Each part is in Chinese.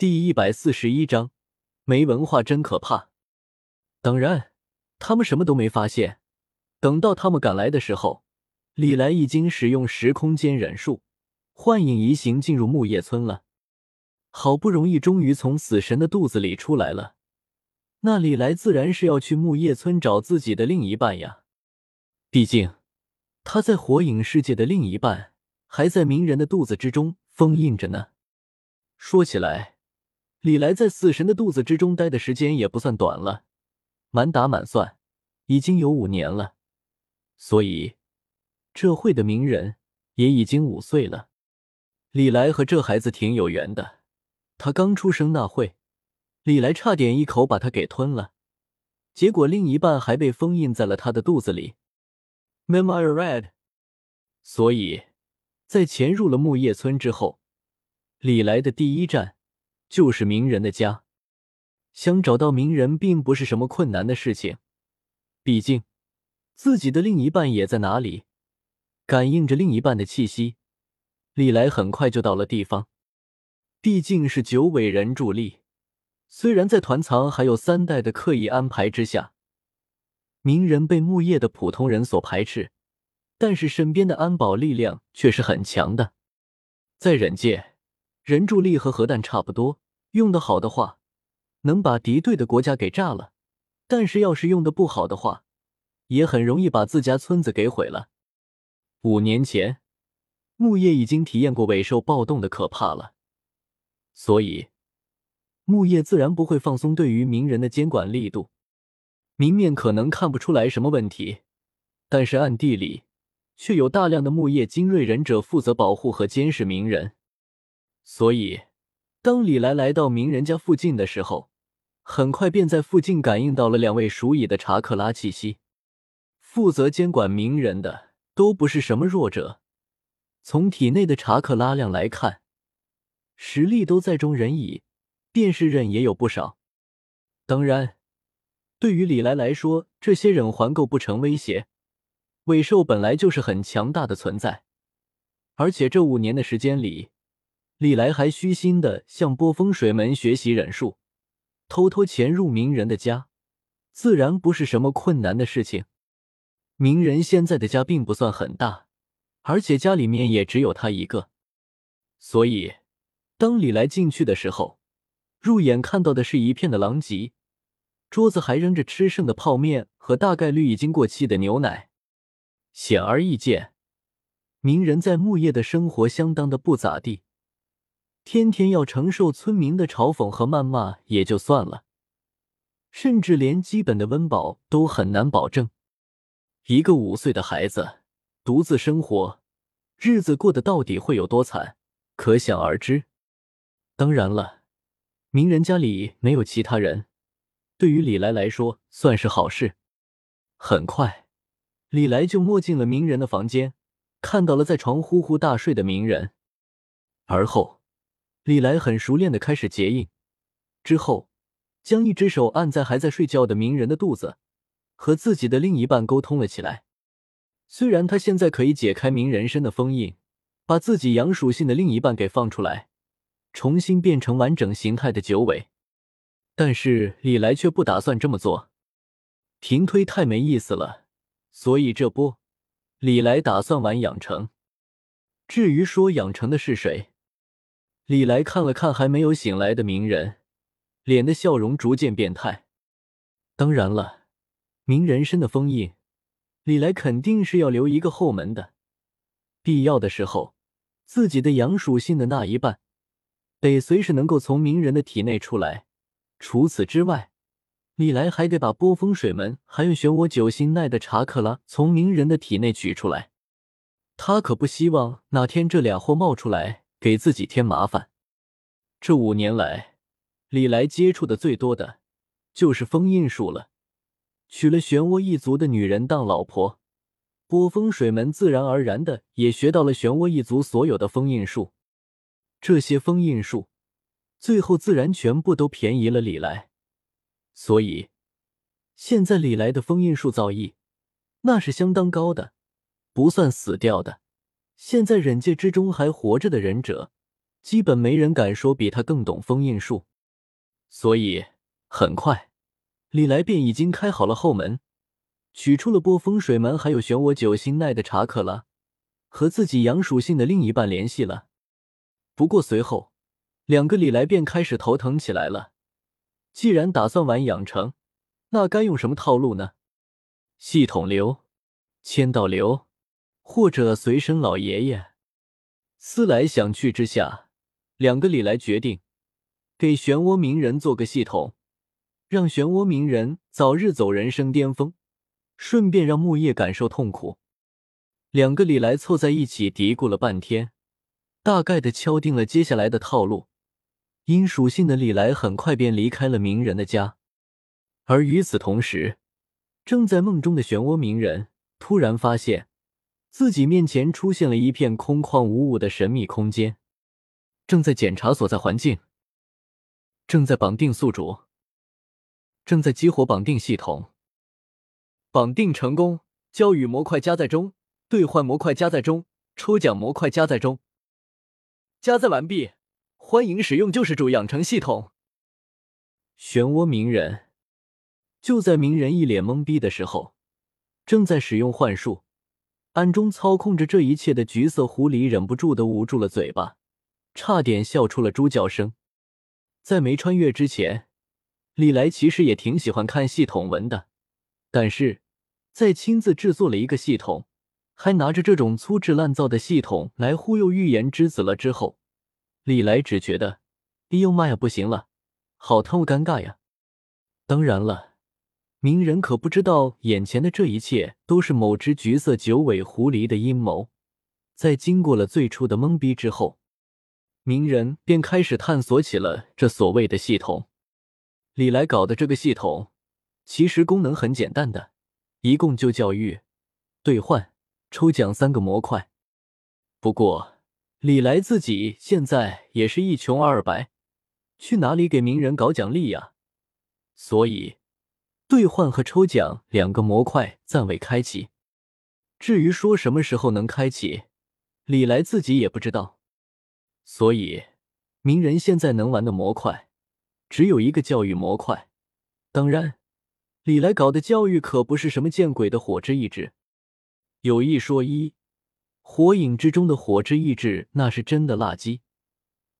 第一百四十一章，没文化真可怕。当然，他们什么都没发现。等到他们赶来的时候，李来已经使用时空间忍术，幻影移形进入木叶村了。好不容易，终于从死神的肚子里出来了。那李来自然是要去木叶村找自己的另一半呀。毕竟，他在火影世界的另一半还在鸣人的肚子之中封印着呢。说起来，李来在死神的肚子之中待的时间也不算短了，满打满算已经有五年了。所以，这会的鸣人也已经五岁了。李来和这孩子挺有缘的，他刚出生那会，李来差点一口把他给吞了，结果另一半还被封印在了他的肚子里。Memory read。所以，在潜入了木叶村之后，李来的第一站。就是鸣人的家，想找到鸣人并不是什么困难的事情。毕竟自己的另一半也在哪里，感应着另一半的气息，李来很快就到了地方。毕竟是九尾人助力，虽然在团藏还有三代的刻意安排之下，鸣人被木叶的普通人所排斥，但是身边的安保力量却是很强的，在忍界。人柱力和核弹差不多，用的好的话，能把敌对的国家给炸了；但是要是用的不好的话，也很容易把自家村子给毁了。五年前，木叶已经体验过尾兽暴动的可怕了，所以木叶自然不会放松对于鸣人的监管力度。明面可能看不出来什么问题，但是暗地里却有大量的木叶精锐忍者负责保护和监视鸣人。所以，当李来来到鸣人家附近的时候，很快便在附近感应到了两位鼠蚁的查克拉气息。负责监管鸣人的都不是什么弱者，从体内的查克拉量来看，实力都在中人蚁，便是忍也有不少。当然，对于李来来说，这些忍环构不成威胁。尾兽本来就是很强大的存在，而且这五年的时间里。李来还虚心的向波风水门学习忍术，偷偷潜入鸣人的家，自然不是什么困难的事情。鸣人现在的家并不算很大，而且家里面也只有他一个，所以当李来进去的时候，入眼看到的是一片的狼藉，桌子还扔着吃剩的泡面和大概率已经过期的牛奶。显而易见，鸣人在木叶的生活相当的不咋地。天天要承受村民的嘲讽和谩骂也就算了，甚至连基本的温饱都很难保证。一个五岁的孩子独自生活，日子过得到底会有多惨，可想而知。当然了，鸣人家里没有其他人，对于李来来说算是好事。很快，李来就摸进了鸣人的房间，看到了在床呼呼大睡的鸣人，而后。李来很熟练的开始结印，之后将一只手按在还在睡觉的鸣人的肚子，和自己的另一半沟通了起来。虽然他现在可以解开鸣人身的封印，把自己阳属性的另一半给放出来，重新变成完整形态的九尾，但是李来却不打算这么做，平推太没意思了。所以这波，李来打算玩养成。至于说养成的是谁？李来看了看还没有醒来的鸣人，脸的笑容逐渐变态。当然了，鸣人身的封印，李来肯定是要留一个后门的。必要的时候，自己的阳属性的那一半，得随时能够从鸣人的体内出来。除此之外，李来还得把波风水门还有漩涡九星奈的查克拉从鸣人的体内取出来。他可不希望哪天这俩货冒出来。给自己添麻烦。这五年来，李来接触的最多的就是封印术了。娶了漩涡一族的女人当老婆，波风水门自然而然的也学到了漩涡一族所有的封印术。这些封印术，最后自然全部都便宜了李来。所以，现在李来的封印术造诣，那是相当高的，不算死掉的。现在忍界之中还活着的忍者，基本没人敢说比他更懂封印术。所以很快，李来便已经开好了后门，取出了波风水门还有漩涡九星奈的查克拉，和自己阳属性的另一半联系了。不过随后，两个李来便开始头疼起来了。既然打算玩养成，那该用什么套路呢？系统流、签到流，或者随身老爷爷？思来想去之下，两个李来决定给漩涡鸣人做个系统，让漩涡鸣人早日走人生巅峰，顺便让木叶感受痛苦。两个李来凑在一起嘀咕了半天，大概的敲定了接下来的套路。阴属性的李来很快便离开了鸣人的家，而与此同时，正在梦中的漩涡鸣人突然发现自己面前出现了一片空旷无物的神秘空间，正在检查所在环境，正在绑定宿主，正在激活绑定系统，绑定成功，交与模块加载中，兑换模块加载中，抽奖模块加载中，加载完毕。欢迎使用救世主养成系统。漩涡鸣人。就在鸣人一脸懵逼的时候，正在使用幻术，暗中操控着这一切的橘色狐狸忍不住的捂住了嘴巴，差点笑出了猪叫声。在没穿越之前，李来其实也挺喜欢看系统文的，但是在亲自制作了一个系统，还拿着这种粗制滥造的系统来忽悠预言之子了之后。李来只觉得，哎呦妈呀，不行了，好他妈尴尬呀！当然了，鸣人可不知道眼前的这一切都是某只橘色九尾狐狸的阴谋。在经过了最初的懵逼之后，鸣人便开始探索起了这所谓的系统。李来搞的这个系统，其实功能很简单的，一共就教育、兑换、抽奖三个模块。不过，李来自己现在也是一穷二白，去哪里给鸣人搞奖励呀？所以，兑换和抽奖两个模块暂未开启。至于说什么时候能开启，李来自己也不知道。所以，鸣人现在能玩的模块只有一个教育模块。当然，李来搞的教育可不是什么见鬼的火之意志。有一说一。火影之中的火之意志那是真的垃圾，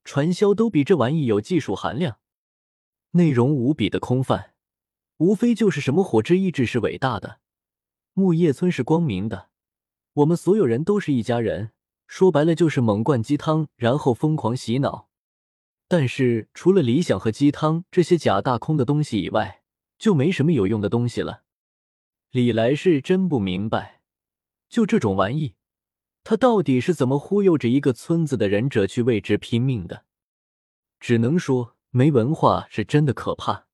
传销都比这玩意有技术含量，内容无比的空泛，无非就是什么火之意志是伟大的，木叶村是光明的，我们所有人都是一家人，说白了就是猛灌鸡汤，然后疯狂洗脑。但是除了理想和鸡汤这些假大空的东西以外，就没什么有用的东西了。李来是真不明白，就这种玩意。他到底是怎么忽悠着一个村子的忍者去为之拼命的？只能说没文化是真的可怕。